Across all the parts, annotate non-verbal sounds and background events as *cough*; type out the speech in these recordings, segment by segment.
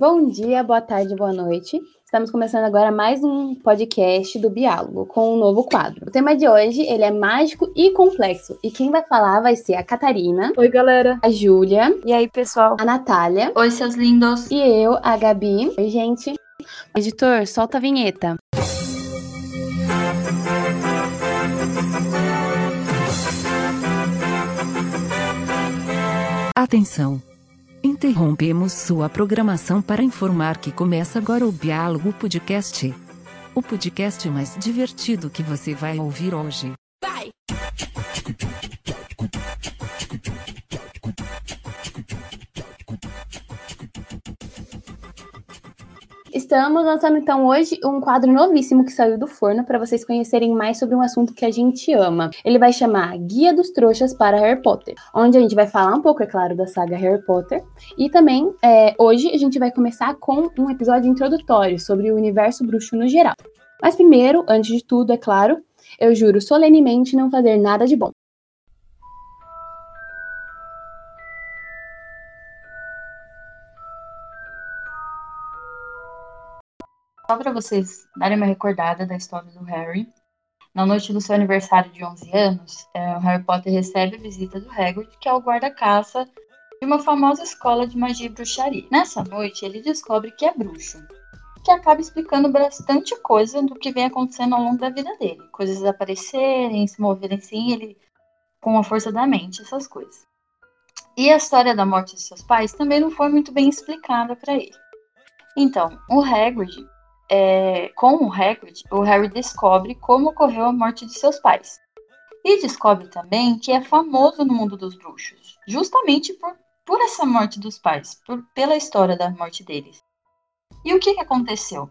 Bom dia, boa tarde, boa noite. Estamos começando agora mais um podcast do Biálogo com um novo quadro. O tema de hoje, ele é mágico e complexo. E quem vai falar vai ser a Catarina. Oi, galera. A Júlia. E aí, pessoal? A Natália. Oi, seus lindos. E eu, a Gabi. Oi, gente. Editor, solta a vinheta. Atenção! Interrompemos sua programação para informar que começa agora o Diálogo Podcast. O podcast mais divertido que você vai ouvir hoje. Vai! Estamos lançando então hoje um quadro novíssimo que saiu do forno para vocês conhecerem mais sobre um assunto que a gente ama. Ele vai chamar Guia dos Trouxas para Harry Potter, onde a gente vai falar um pouco, é claro, da saga Harry Potter. E também, é, hoje a gente vai começar com um episódio introdutório sobre o universo bruxo no geral. Mas primeiro, antes de tudo, é claro, eu juro solenemente não fazer nada de bom. Só para vocês darem uma recordada da história do Harry. Na noite do seu aniversário de 11 anos, é, o Harry Potter recebe a visita do Hagrid, que é o guarda-caça de uma famosa escola de magia e bruxaria. Nessa noite, ele descobre que é bruxo, que acaba explicando bastante coisa do que vem acontecendo ao longo da vida dele. Coisas aparecerem, se moverem assim, ele com a força da mente, essas coisas. E a história da morte de seus pais também não foi muito bem explicada para ele. Então, o Hagrid é, com o Hagrid, o Harry descobre como ocorreu a morte de seus pais. E descobre também que é famoso no mundo dos bruxos, justamente por, por essa morte dos pais, por, pela história da morte deles. E o que, que aconteceu?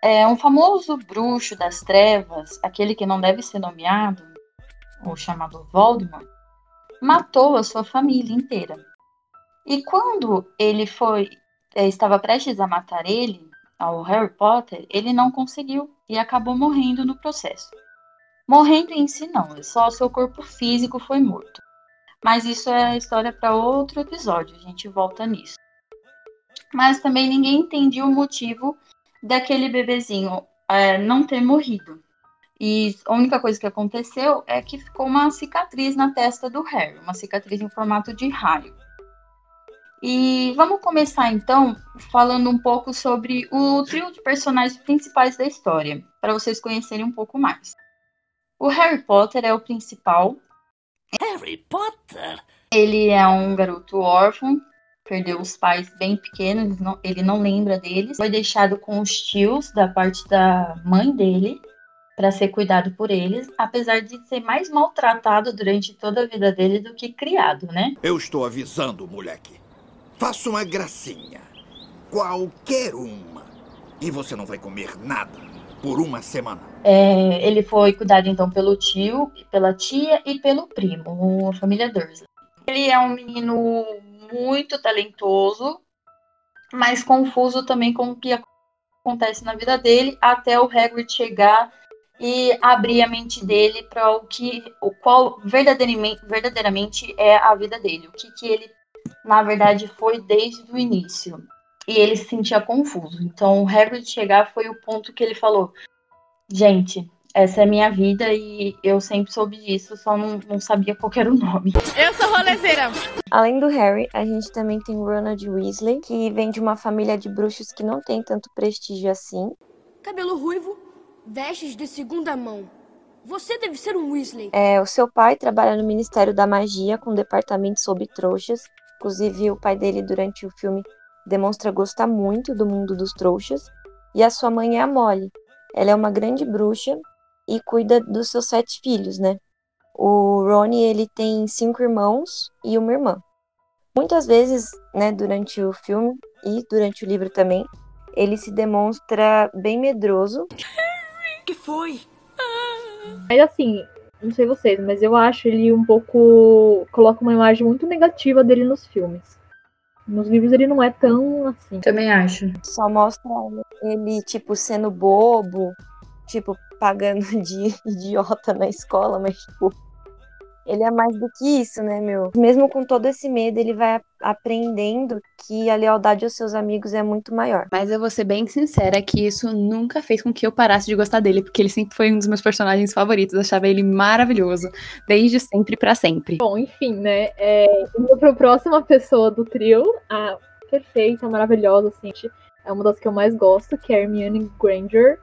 É, um famoso bruxo das trevas, aquele que não deve ser nomeado, o chamado Voldemort, matou a sua família inteira. E quando ele foi, é, estava prestes a matar ele, ao Harry Potter, ele não conseguiu e acabou morrendo no processo. Morrendo em si não, só seu corpo físico foi morto. Mas isso é história para outro episódio, a gente volta nisso. Mas também ninguém entendia o motivo daquele bebezinho é, não ter morrido. E a única coisa que aconteceu é que ficou uma cicatriz na testa do Harry, uma cicatriz em formato de raio. E vamos começar então falando um pouco sobre o trio de personagens principais da história, para vocês conhecerem um pouco mais. O Harry Potter é o principal. Harry Potter? Ele é um garoto órfão, perdeu os pais bem pequenos, ele não lembra deles. Foi deixado com os tios da parte da mãe dele para ser cuidado por eles, apesar de ser mais maltratado durante toda a vida dele do que criado, né? Eu estou avisando, moleque. Faça uma gracinha. Qualquer uma. E você não vai comer nada por uma semana. É, ele foi cuidado então pelo tio, pela tia e pelo primo, a família Dursley. Ele é um menino muito talentoso, mas confuso também com o que acontece na vida dele, até o Hagrid chegar e abrir a mente dele para o que, o qual verdadeiramente, verdadeiramente é a vida dele, o que, que ele na verdade, foi desde o início. E ele se sentia confuso. Então, o Hagrid chegar foi o ponto que ele falou: Gente, essa é a minha vida e eu sempre soube disso, só não, não sabia qual era o nome. Eu sou rolezeira! Além do Harry, a gente também tem Ronald Weasley, que vem de uma família de bruxos que não tem tanto prestígio assim. Cabelo ruivo, vestes de segunda mão. Você deve ser um Weasley. É, o seu pai trabalha no Ministério da Magia, com um departamento sobre trouxas, Inclusive, o pai dele, durante o filme, demonstra gostar muito do mundo dos trouxas. E a sua mãe é a Molly. Ela é uma grande bruxa e cuida dos seus sete filhos, né? O Ronnie, ele tem cinco irmãos e uma irmã. Muitas vezes, né, durante o filme e durante o livro também, ele se demonstra bem medroso. *laughs* que foi? Mas assim, não sei vocês, mas eu acho ele um pouco. coloca uma imagem muito negativa dele nos filmes. Nos livros ele não é tão assim. Também acho. Só mostra ele, tipo, sendo bobo, tipo, pagando *laughs* de idiota na escola, mas, tipo, Ele é mais do que isso, né, meu? Mesmo com todo esse medo, ele vai aprendendo que a lealdade aos seus amigos é muito maior. Mas eu vou ser bem sincera que isso nunca fez com que eu parasse de gostar dele, porque ele sempre foi um dos meus personagens favoritos. Eu achava ele maravilhoso, desde sempre para sempre. Bom, enfim, né? É, indo pra próxima pessoa do trio, a perfeita, maravilhosa, assim, é uma das que eu mais gosto, que é Hermione Granger.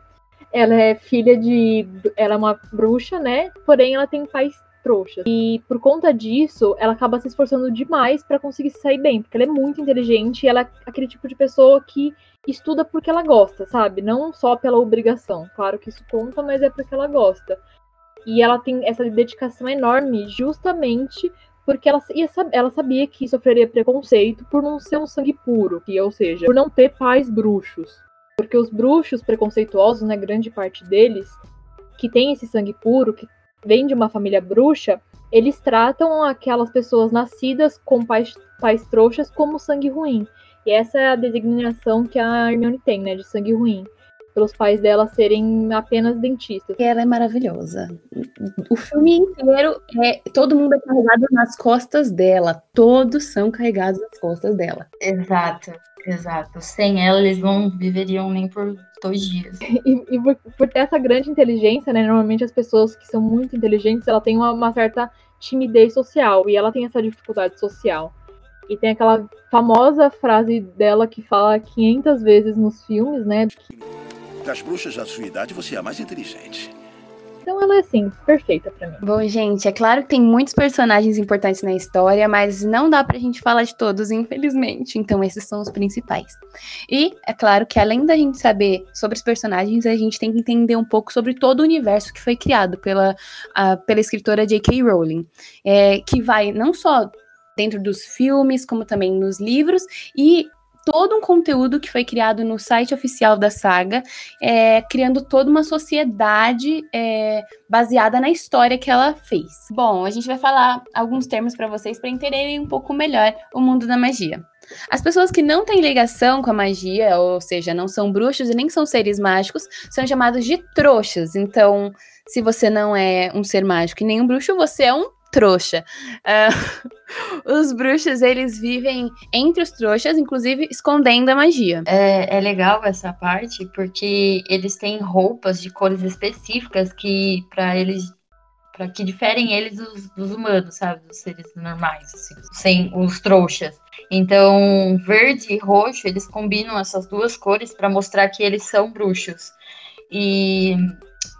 Ela é filha de. Ela é uma bruxa, né? Porém, ela tem pais trouxas. E por conta disso, ela acaba se esforçando demais para conseguir sair bem, porque ela é muito inteligente e ela é aquele tipo de pessoa que estuda porque ela gosta, sabe? Não só pela obrigação. Claro que isso conta, mas é porque ela gosta. E ela tem essa dedicação enorme justamente porque ela, ela sabia que sofreria preconceito por não ser um sangue puro, que, ou seja, por não ter pais bruxos. Porque os bruxos preconceituosos, né, grande parte deles, que tem esse sangue puro, que vem de uma família bruxa, eles tratam aquelas pessoas nascidas com pais, pais trouxas como sangue ruim. E essa é a designação que a Hermione tem, né, de sangue ruim. Pelos pais dela serem apenas dentistas. E ela é maravilhosa. O filme inteiro é todo mundo é carregado nas costas dela. Todos são carregados nas costas dela. Exato. Exato. Sem ela, eles não viveriam nem por dois dias. *laughs* E, e por, por, ter essa grande inteligência, né? Normalmente as pessoas que são muito inteligentes, ela tem uma, uma certa timidez social. E ela tem essa dificuldade social. E tem aquela famosa frase dela que fala 500 vezes nos filmes, né? Das bruxas da sua idade, você é a mais inteligente. Então ela é assim, perfeita para mim. Bom, gente, é claro que tem muitos personagens importantes na história, mas não dá pra gente falar de todos, infelizmente. Então esses são os principais. E é claro que além da gente saber sobre os personagens, a gente tem que entender um pouco sobre todo o universo que foi criado pela, uh, pela escritora J.K. Rowling, é, que vai não só dentro dos filmes, como também nos livros, e todo um conteúdo que foi criado no site oficial da saga, é, criando toda uma sociedade é, baseada na história que ela fez. Bom, a gente vai falar alguns termos para vocês para entenderem um pouco melhor o mundo da magia. As pessoas que não têm ligação com a magia, ou seja, não são bruxos e nem são seres mágicos, são chamados de trouxas. Então, se você não é um ser mágico e nem um bruxo, você é um trouxa. Uh, *laughs* os bruxos, eles vivem entre os trouxas, inclusive escondendo a magia. É, é legal essa parte, porque eles têm roupas de cores específicas que, para eles, para que diferem eles dos, dos, humanos, sabe? Dos seres normais, assim, sem os trouxas. Então, verde e roxo, eles combinam essas duas cores para mostrar que eles são bruxos. E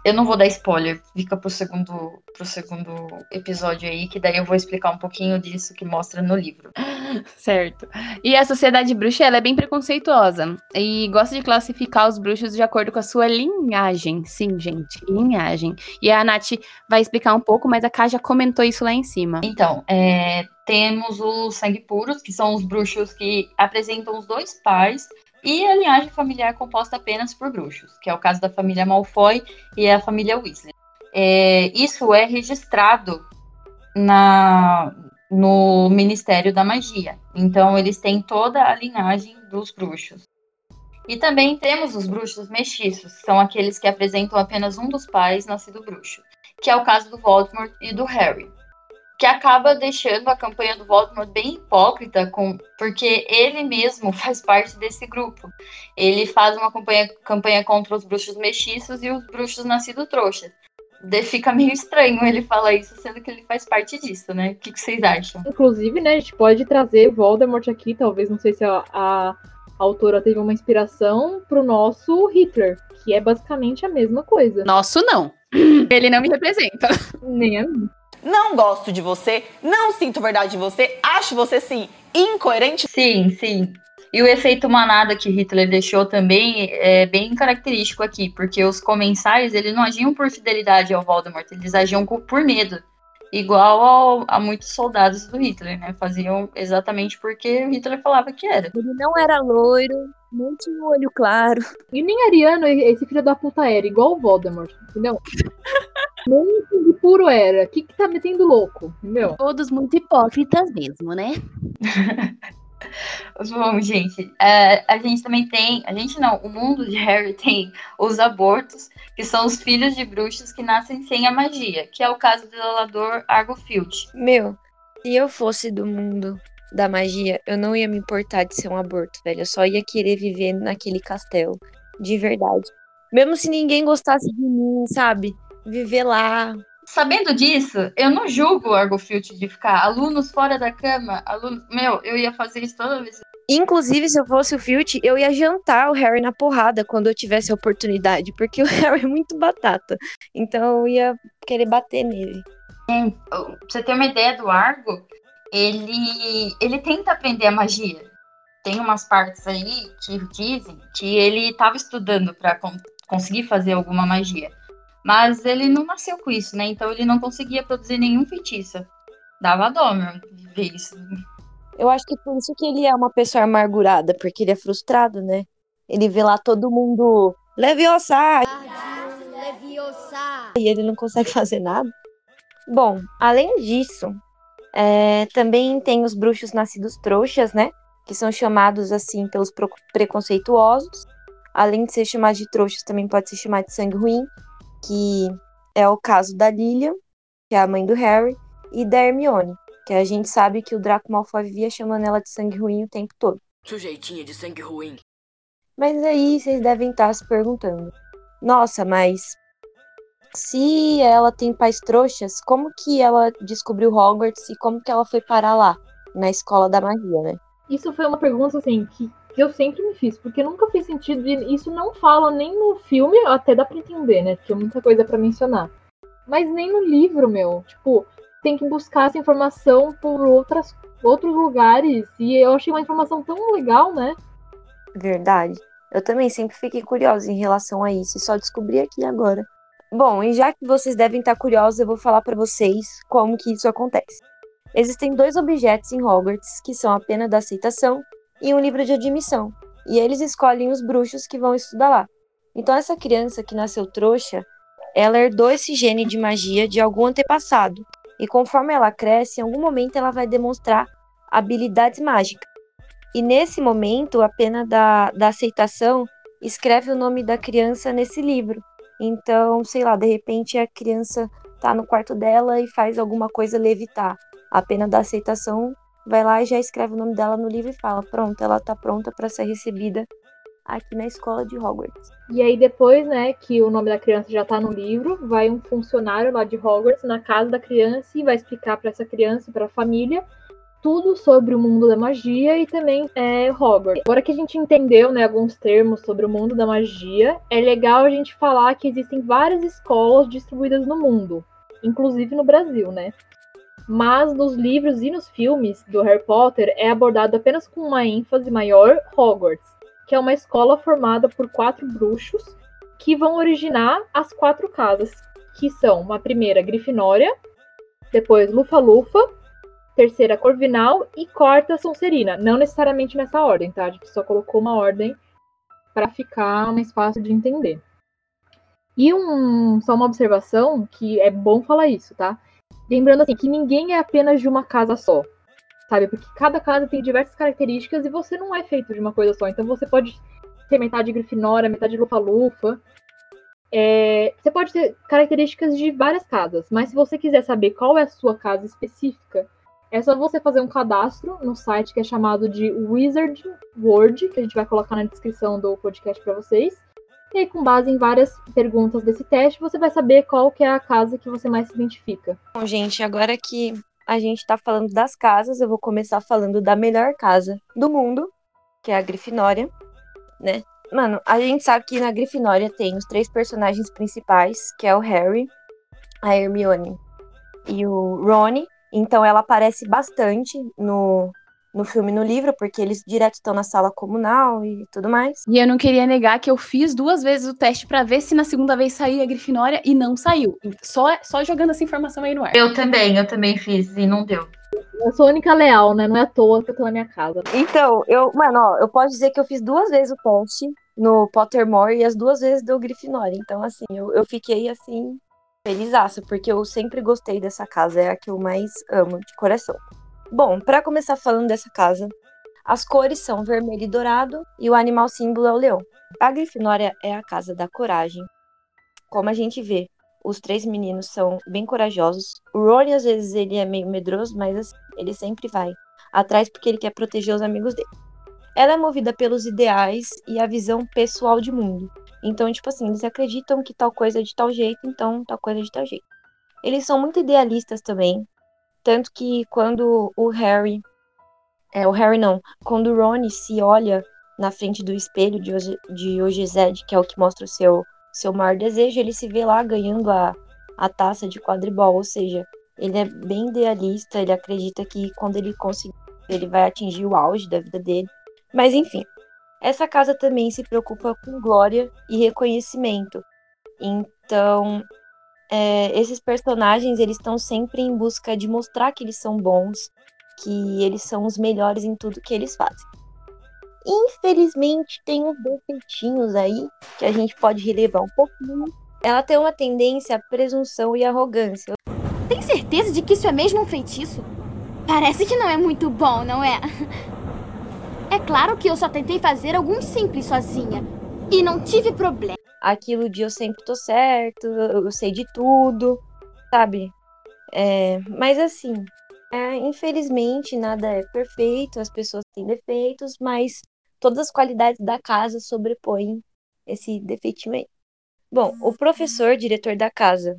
eu não vou dar spoiler, fica pro segundo, pro segundo episódio aí, que daí eu vou explicar um pouquinho disso que mostra no livro. *laughs* Certo. E a sociedade bruxa, ela é bem preconceituosa e gosta de classificar os bruxos de acordo com a sua linhagem. Sim, gente, linhagem. E a Nath vai explicar um pouco, mas a Ká já comentou isso lá em cima. Então, é, temos os sangue puros, que são os bruxos que apresentam os dois pais e a linhagem familiar composta apenas por bruxos, que é o caso da família Malfoy e a família Weasley. É, isso é registrado na, no Ministério da Magia. Então, eles têm toda a linhagem dos bruxos. E também temos os bruxos mestiços, são aqueles que apresentam apenas um dos pais nascido bruxo, que é o caso do Voldemort e do Harry que acaba deixando a campanha do Voldemort bem hipócrita, com, porque ele mesmo *laughs* faz parte desse grupo. Ele faz uma campanha, campanha contra os bruxos mestiços e os bruxos nascidos trouxas. De, fica meio estranho ele falar isso, sendo que ele faz parte disso, né? O que, que, vocês acham? Inclusive, né, a gente pode trazer Voldemort aqui, talvez, não sei se a, a autora teve uma inspiração pro nosso Hitler, que é basicamente a mesma coisa. Nosso não. *clears throat* Ele não me representa. Nem a mim. Não gosto de você, não sinto verdade de você, acho você sim incoerente. Sim, sim. E o efeito manada que Hitler deixou também é bem característico aqui, porque os comensais eles não agiam por fidelidade ao Voldemort, eles agiam por medo. Igual ao, a muitos soldados do Hitler, né? Faziam exatamente porque o Hitler falava que era. Ele não era loiro, nem tinha olho claro. E nem ariano, esse filho da puta era, igual o Voldemort, entendeu? *laughs* Nem puro era. O que, que tá metendo louco, entendeu? Todos muito hipócritas mesmo, né? *laughs* Bom, gente, é, a gente também tem. A gente não, o mundo de Harry tem os abortos, que são os filhos de bruxos que nascem sem a magia, que é o caso do zelador Argofield. Meu, se eu fosse do mundo da magia, eu não ia me importar de ser um aborto, velho. Eu só ia querer viver naquele castelo. De verdade. Mesmo se ninguém gostasse de mim, sabe? Viver lá. Sabendo disso, eu não julgo o Argofield de ficar alunos fora da cama, alunos. Meu, eu ia fazer isso toda vez. Inclusive, se eu fosse o Filch, eu ia jantar o Harry na porrada quando eu tivesse a oportunidade, porque *laughs* o Harry é muito batata. Então eu ia querer bater nele. Pra você ter uma ideia do Argo, ele, ele tenta aprender a magia. Tem umas partes aí que dizem que ele estava estudando para con conseguir fazer alguma magia. Mas ele não nasceu com isso, né? Então ele não conseguia produzir nenhum feitiço. Dava dó, meu, ver isso. Eu acho que por isso que ele é uma pessoa amargurada, porque ele é frustrado, né? Ele vê lá todo mundo Leviosa! E ele não consegue *laughs* fazer nada. Bom, além disso, é, também tem os bruxos nascidos trouxas, né? Que são chamados assim pelos preconceituosos. Além de ser chamado de trouxas, também pode ser chamado de sangue ruim, que é o caso da Lilian, que é a mãe do Harry, e da Hermione, que a gente sabe que o Draco Malfoy vivia chamando ela de sangue ruim o tempo todo. Sujeitinha de sangue ruim. Mas aí vocês devem estar se perguntando: nossa, mas se ela tem pais trouxas, como que ela descobriu Hogwarts e como que ela foi parar lá, na escola da magia, né? Isso foi uma pergunta, assim, que, que eu sempre me fiz, porque nunca fez sentido, e isso não fala nem no filme, até dá pra entender, né? Tinha muita coisa para mencionar. Mas nem no livro, meu. Tipo, tem que buscar essa informação por outras, outros lugares, e eu achei uma informação tão legal, né? Verdade. Eu também sempre fiquei curiosa em relação a isso, e só descobri aqui agora. Bom, e já que vocês devem estar curiosos, eu vou falar para vocês como que isso acontece. Existem dois objetos em Hogwarts, que são a pena da aceitação e um livro de admissão, e eles escolhem os bruxos que vão estudar lá. Então essa criança que nasceu trouxa, ela herdou esse gene de magia de algum antepassado, e conforme ela cresce, em algum momento ela vai demonstrar habilidades mágicas. E nesse momento, a pena da, da aceitação escreve o nome da criança nesse livro, então, sei lá, de repente a criança tá no quarto dela e faz alguma coisa levitar. A pena da aceitação vai lá e já escreve o nome dela no livro e fala: pronto, ela tá pronta para ser recebida aqui na escola de Hogwarts. E aí depois, né, que o nome da criança já tá no livro, vai um funcionário lá de Hogwarts na casa da criança e vai explicar para essa criança e para a família tudo sobre o mundo da magia e também é, Hogwarts. Agora que a gente entendeu né, alguns termos sobre o mundo da magia, é legal a gente falar que existem várias escolas distribuídas no mundo, inclusive no Brasil, né? Mas nos livros e nos filmes do Harry Potter é abordado apenas com uma ênfase maior Hogwarts, que é uma escola formada por quatro bruxos que vão originar as quatro casas, que são uma primeira Grifinória, depois Lufa-Lufa, terceira Corvinal e quarta Sonserina. Não necessariamente nessa ordem, tá? A gente só colocou uma ordem para ficar mais fácil de entender. E um, só uma observação que é bom falar isso, tá? Lembrando assim que ninguém é apenas de uma casa só, sabe? Porque cada casa tem diversas características e você não é feito de uma coisa só. Então você pode ter metade Grifinória, metade Lufa-Lufa. É, você pode ter características de várias casas, mas se você quiser saber qual é a sua casa específica, é só você fazer um cadastro no site que é chamado de Wizard World, que a gente vai colocar na descrição do podcast para vocês. E aí, com base em várias perguntas desse teste, você vai saber qual que é a casa que você mais se identifica. Bom, gente, agora que a gente está falando das casas, eu vou começar falando da melhor casa do mundo, que é a Grifinória, né? Mano, a gente sabe que na Grifinória tem os três personagens principais, que é o Harry, a Hermione e o Rony. Então ela aparece bastante no, no filme e no livro, porque eles direto estão na sala comunal e tudo mais. E eu não queria negar que eu fiz duas vezes o teste para ver se na segunda vez saía a Grifinória e não saiu. Só, só jogando essa informação aí no ar. Eu também, eu também fiz e não deu. Eu sou a única leal, né? Não é à toa que eu tô na minha casa. Então, eu, mano, ó, eu posso dizer que eu fiz duas vezes o teste no Pottermore e as duas vezes deu Grifinória. Então, assim, eu, eu fiquei assim, felizaço, porque eu sempre gostei dessa casa, é a que eu mais amo de coração. Bom, para começar falando dessa casa, As cores são vermelho e dourado e o animal símbolo é o leão. A Grifinória é a casa da coragem. Como a gente vê, os três meninos são bem corajosos. O Rony, às vezes, ele é meio medroso, mas assim, ele sempre vai atrás porque ele quer proteger os amigos dele. Ela é movida pelos ideais e a visão pessoal de mundo. Então, tipo assim, eles acreditam que tal coisa é de tal jeito, então tal coisa é de tal jeito. Eles são muito idealistas também. Tanto que quando o Harry. É, o Harry não. Quando o Ron se olha na frente do espelho de, de Ogized, que é o que mostra o seu, seu maior desejo, ele se vê lá ganhando a, a taça de quadribol. Ou seja, ele é bem idealista, ele acredita que quando ele conseguir, ele vai atingir o auge da vida dele. Mas enfim, essa casa também se preocupa com glória e reconhecimento. Então, é, esses personagens eles estão sempre em busca de mostrar que eles são bons, que eles são os melhores em tudo que eles fazem. Infelizmente, tem uns defeitinhos aí que a gente pode relevar um pouquinho. Ela tem uma tendência à presunção e arrogância. Tem certeza de que isso é mesmo um feitiço? Parece que não é muito bom, não é? É claro que eu só tentei fazer algum simples sozinha. E não tive problema aquilo de eu sempre tô certo, eu sei de tudo, sabe? É, mas assim, é, infelizmente nada é perfeito, as pessoas têm defeitos, mas todas as qualidades da casa sobrepõem esse defeitinho aí. Bom, o professor, diretor da casa,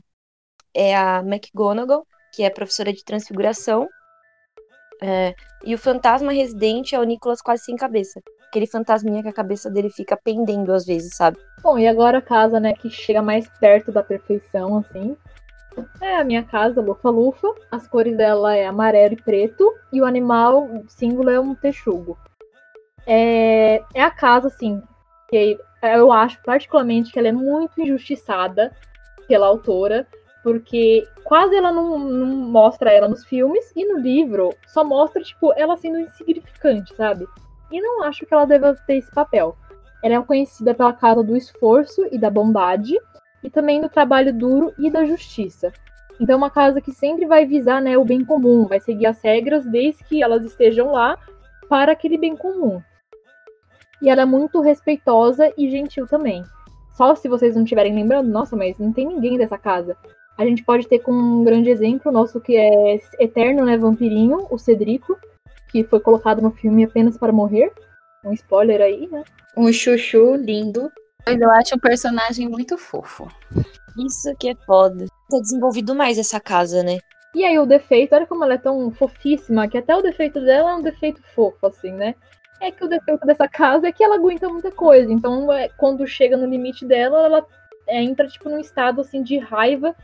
é a McGonagall, que é professora de transfiguração, é, e o fantasma residente é o Nicolas quase sem cabeça, aquele fantasminha que a cabeça dele fica pendendo às vezes, sabe? Bom, e agora a casa, né, que chega mais perto da perfeição, assim. É a minha casa, Lufa Lufa. As cores dela é amarelo e preto. E o animal símbolo é um texugo. É, é a casa, assim, que eu acho particularmente que ela é muito injustiçada pela autora, porque quase ela não, não, mostra ela nos filmes e no livro só mostra, tipo, ela sendo insignificante, sabe? E não acho que ela deva ter esse papel. Ela é conhecida pela casa do esforço e da bondade, e também do trabalho duro e da justiça. Então, é uma casa que sempre vai visar né, o bem comum, vai seguir as regras desde que elas estejam lá para aquele bem comum. E ela é muito respeitosa e gentil também. Só se vocês não estiverem lembrando, nossa, mas não tem ninguém dessa casa. A gente pode ter como um grande exemplo nosso que é eterno, né, vampirinho, o Cedrico, que foi colocado no filme apenas para morrer. Um spoiler aí, né? Um chuchu lindo. Eu acho um personagem muito fofo. Isso que é foda. Tá desenvolvido mais essa casa, né? E aí o defeito, olha como ela é tão fofíssima, que até o defeito dela é um defeito fofo, assim, né? É que o defeito dessa casa é que ela aguenta muita coisa. Então, é, quando chega no limite dela, ela é, entra, tipo, num estado, assim, de raiva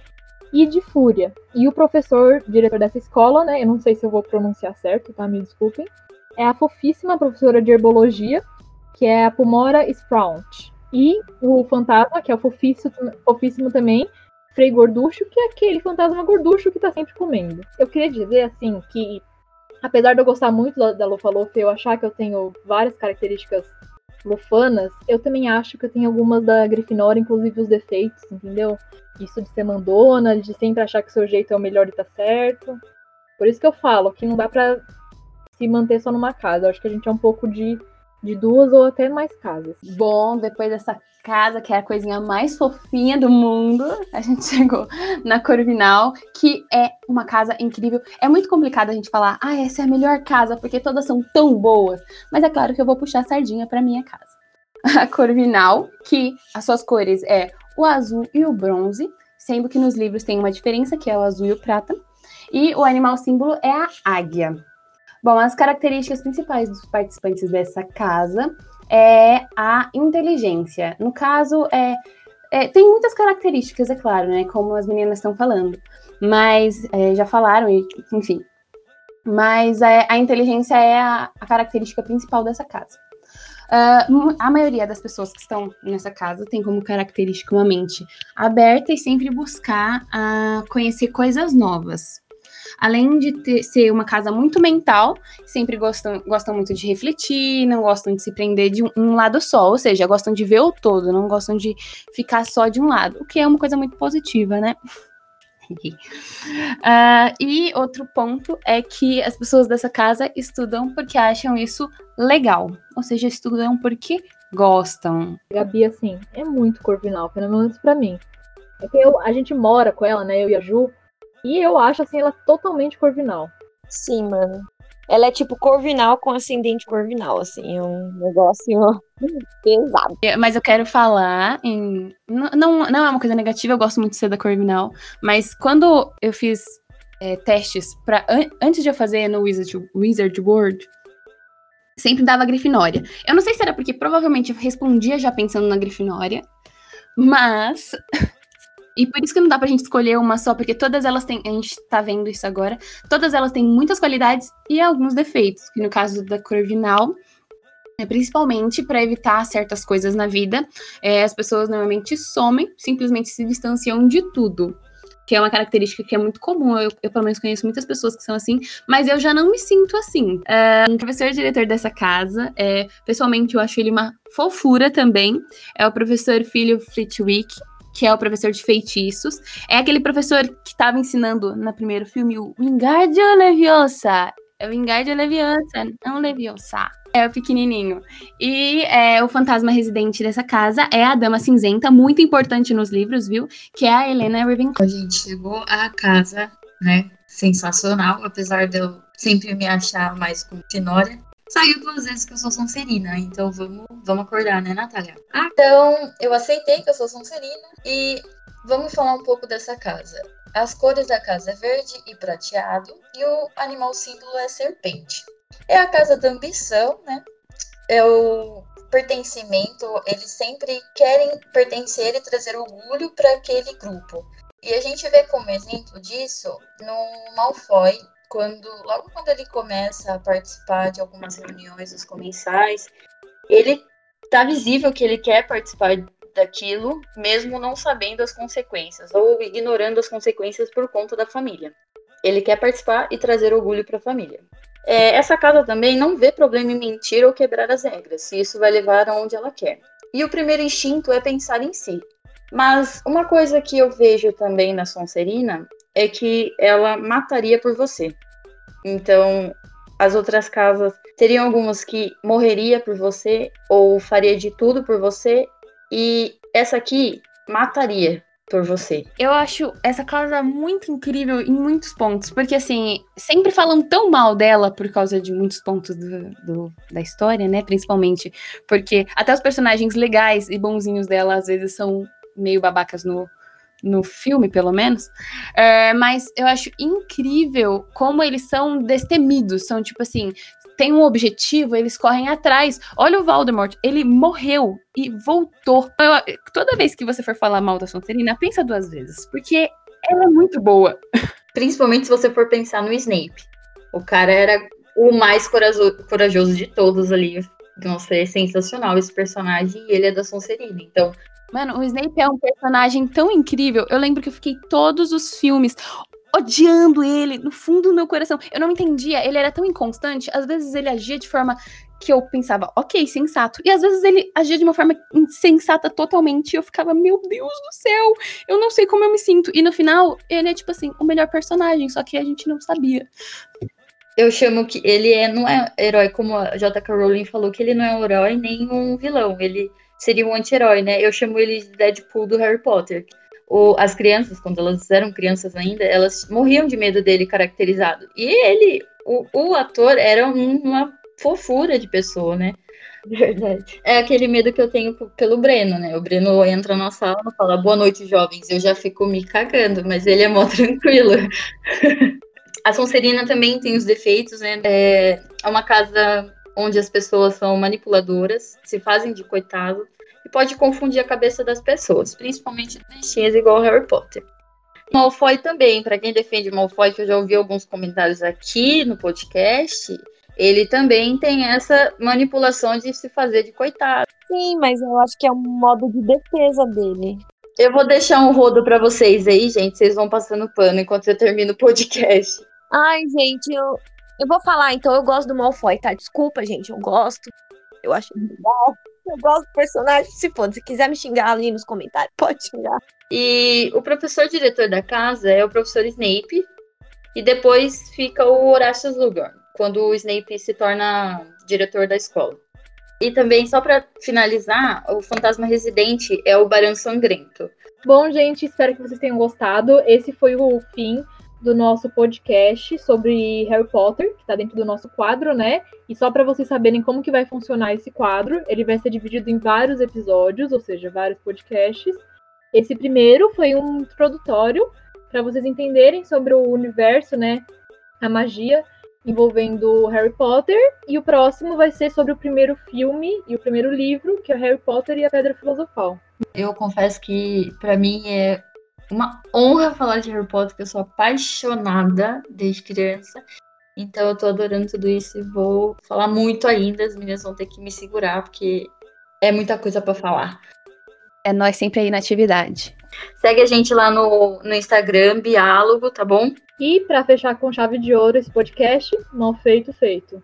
e de Fúria. E o professor, diretor dessa escola, né? Eu não sei se eu vou pronunciar certo, tá? Me desculpem. É a fofíssima professora de herbologia, que é a Pumora Sprout. E o fantasma, que é o fofíssimo, fofíssimo também, Frei Gorducho, que é aquele fantasma gorducho que tá sempre comendo. Eu queria dizer, assim, que apesar de eu gostar muito da, Lufa Lufa eu achar que eu tenho várias características eu também acho que eu tenho algumas da Grifinória, inclusive os defeitos, entendeu? Isso de ser mandona, de sempre achar que seu jeito é o melhor e tá certo. Por isso que eu falo que não dá pra se manter só numa casa. Eu acho que a gente é um pouco de, de duas ou até mais casas. Bom, depois dessa casa, que é a coisinha mais fofinha do mundo, a gente *laughs* chegou na Corvinal, que é uma casa incrível. É muito complicado a gente falar, ah, essa é a melhor casa, porque todas são tão boas. Mas é claro que eu vou puxar a sardinha para minha casa. *laughs* A Corvinal, que as suas cores é o azul e o bronze, sendo que nos livros tem uma diferença, que é o azul e o prata. E o animal símbolo é a águia. Bom, as características principais dos participantes dessa casa é a inteligência. No caso, é, é tem muitas características, é claro, né? Como as meninas estão falando. Mas é, já falaram, enfim. Mas é, a inteligência é a, a característica principal dessa casa. Uh, a maioria das pessoas que estão nessa casa tem como característica uma mente aberta e sempre buscar uh, conhecer coisas novas. Além de ter, ser uma casa muito mental, sempre gostam, gostam muito de refletir, não gostam de se prender de um, um lado só, ou seja, gostam de ver o todo, não gostam de ficar só de um lado, o que é uma coisa muito positiva, né? Uh, *laughs* e outro ponto é que as pessoas dessa casa estudam porque acham isso legal. Ou seja, estudam porque gostam. Gabi, assim, é muito corvinal, pelo menos pra mim. É que eu, a gente mora com ela, né? Eu e a Ju. E eu acho, assim, ela totalmente corvinal. Sim, mano. Ela é tipo corvinal com ascendente corvinal, assim, é um negócio *laughs* pesado. Mas eu quero falar em. Não, não é uma coisa negativa, eu gosto muito de ser da corvinal. Mas quando eu fiz é, testes para an antes de eu fazer no Wizard, Wizard World, sempre dava Grifinória. Eu não sei se era porque provavelmente eu respondia já pensando na Grifinória, mas *laughs* E por isso que não dá pra gente escolher uma só, porque todas elas têm, a gente tá vendo isso agora, todas elas têm muitas qualidades e alguns defeitos, que no caso da Corvinal, é principalmente para evitar certas coisas na vida, é, as pessoas normalmente somem, simplesmente se distanciam de tudo. Que é uma característica que é muito comum. Eu, eu pelo menos, conheço muitas pessoas que são assim, mas eu já não me sinto assim. É, o professor diretor dessa casa, é, pessoalmente, eu acho ele uma fofura também. É o professor Filho Flitwick que é o professor de feitiços. É aquele professor que estava ensinando no primeiro filme o Wingardium Leviosa. É o Wingardium Leviosa, não Leviosa. É o pequenininho. E é, o fantasma residente dessa casa é a Dama Cinzenta, muito importante nos livros, viu? Que é a Helena Ravenclaw. A gente chegou à casa, né? Sensacional, apesar de eu sempre me achar mais com Tenória saiu duas vezes que eu sou Sonserina, então vamos, vamos acordar, né, Natália? Ah, então, eu aceitei que eu sou Sonserina e vamos falar um pouco dessa casa. As cores da casa é verde e prateado e o animal símbolo é serpente. É a casa da ambição, né? É o pertencimento, eles sempre querem pertencer e trazer orgulho para aquele grupo. E a gente vê como exemplo disso no Malfoy, quando logo quando ele começa a participar de algumas reuniões dos comensais, ele tá visível que ele quer participar daquilo, mesmo não sabendo as consequências ou ignorando as consequências por conta da família. Ele quer participar e trazer orgulho para a família. É, essa casa também não vê problema em mentir ou quebrar as regras, se isso vai levar aonde ela quer. E o primeiro instinto é pensar em si. Mas uma coisa que eu vejo também na Sonserina é que ela mataria por você. Então, as outras casas teriam algumas que morreria por você ou faria de tudo por você e essa aqui mataria por você. Eu acho essa casa muito incrível em muitos pontos, porque assim, sempre falam tão mal dela por causa de muitos pontos do, do, da história, né? Principalmente porque até os personagens legais e bonzinhos dela às vezes são meio babacas no, no filme, pelo menos. É, mas eu acho incrível como eles são destemidos. São tipo assim, tem um objetivo, eles correm atrás. Olha o Voldemort, ele morreu e voltou. Eu, toda vez que você for falar mal da Sonserina, pensa duas vezes, porque ela é muito boa. *laughs* Principalmente se você for pensar no Snape. O cara era o mais corajoso de todos ali. Nossa, é sensacional esse personagem e ele é da Sonserina. Então, Mano, o Snape é um personagem tão incrível. Eu lembro que eu fiquei todos os filmes odiando ele no fundo do meu coração. Eu não entendia, ele era tão inconstante. Às vezes ele agia de forma que eu pensava, ok, sensato. E às vezes ele agia de uma forma insensata totalmente. E eu ficava, meu Deus do céu, eu não sei como eu me sinto. E no final, ele é tipo assim, o melhor personagem, só que a gente não sabia. Eu chamo que ele é, não é herói, como a J.K. Rowling falou, que ele não é um herói nem um vilão. Ele seria um anti-herói, né? Eu chamo ele de Deadpool do Harry Potter. O, as crianças, quando elas eram crianças ainda, elas morriam de medo dele caracterizado. E ele, o, o ator, era uma fofura de pessoa, né? Verdade. É aquele medo que eu tenho pelo Breno, né? O Breno entra na sala e fala boa noite, jovens. Eu já fico me cagando, mas ele é mó *laughs* tranquilo. A Sonserina também tem os defeitos, né? É, é uma casa onde as pessoas são manipuladoras, se fazem de coitado e pode confundir a cabeça das pessoas, principalmente bichinhas igual Harry Potter. Malfoy também, para quem defende Malfoy, que eu já ouvi alguns comentários aqui no podcast, ele também tem essa manipulação de se fazer de coitado. Sim, mas eu acho que é um modo de defesa dele. Eu vou deixar um rodo para vocês aí, gente. Vocês vão passando pano enquanto eu termino o podcast. Ai, gente, eu, eu vou falar, então, eu gosto do Malfoy, tá? Desculpa, gente, eu gosto. Eu acho legal. Eu gosto do personagem. Se for, se quiser me xingar ali nos comentários, *laughs* pode xingar. E o professor diretor da casa é o professor Snape. E depois fica o Horácio Slughorn, quando o Snape se torna diretor da escola. E também, só para finalizar, o fantasma residente é o Barão Sangrento. Bom, gente, espero que vocês tenham gostado. Esse foi o fim do nosso podcast sobre Harry Potter, que está dentro do nosso quadro, né? E só para vocês saberem como que vai funcionar esse quadro, ele vai ser dividido em vários episódios, ou seja, vários podcasts. Esse primeiro foi um introdutório para vocês entenderem sobre o universo, né? A magia envolvendo Harry Potter. E o próximo vai ser sobre o primeiro filme e o primeiro livro, que é Harry Potter e a Pedra Filosofal. Eu confesso que para mim é uma honra falar de Harry Potter, que eu sou apaixonada desde criança. Então eu tô adorando tudo isso e vou falar muito ainda. As meninas vão ter que me segurar, porque é muita coisa para falar. É nós sempre aí na atividade. Segue a gente lá no, no Instagram, Biálogo, tá bom? E para fechar com chave de ouro esse podcast, mal feito, feito.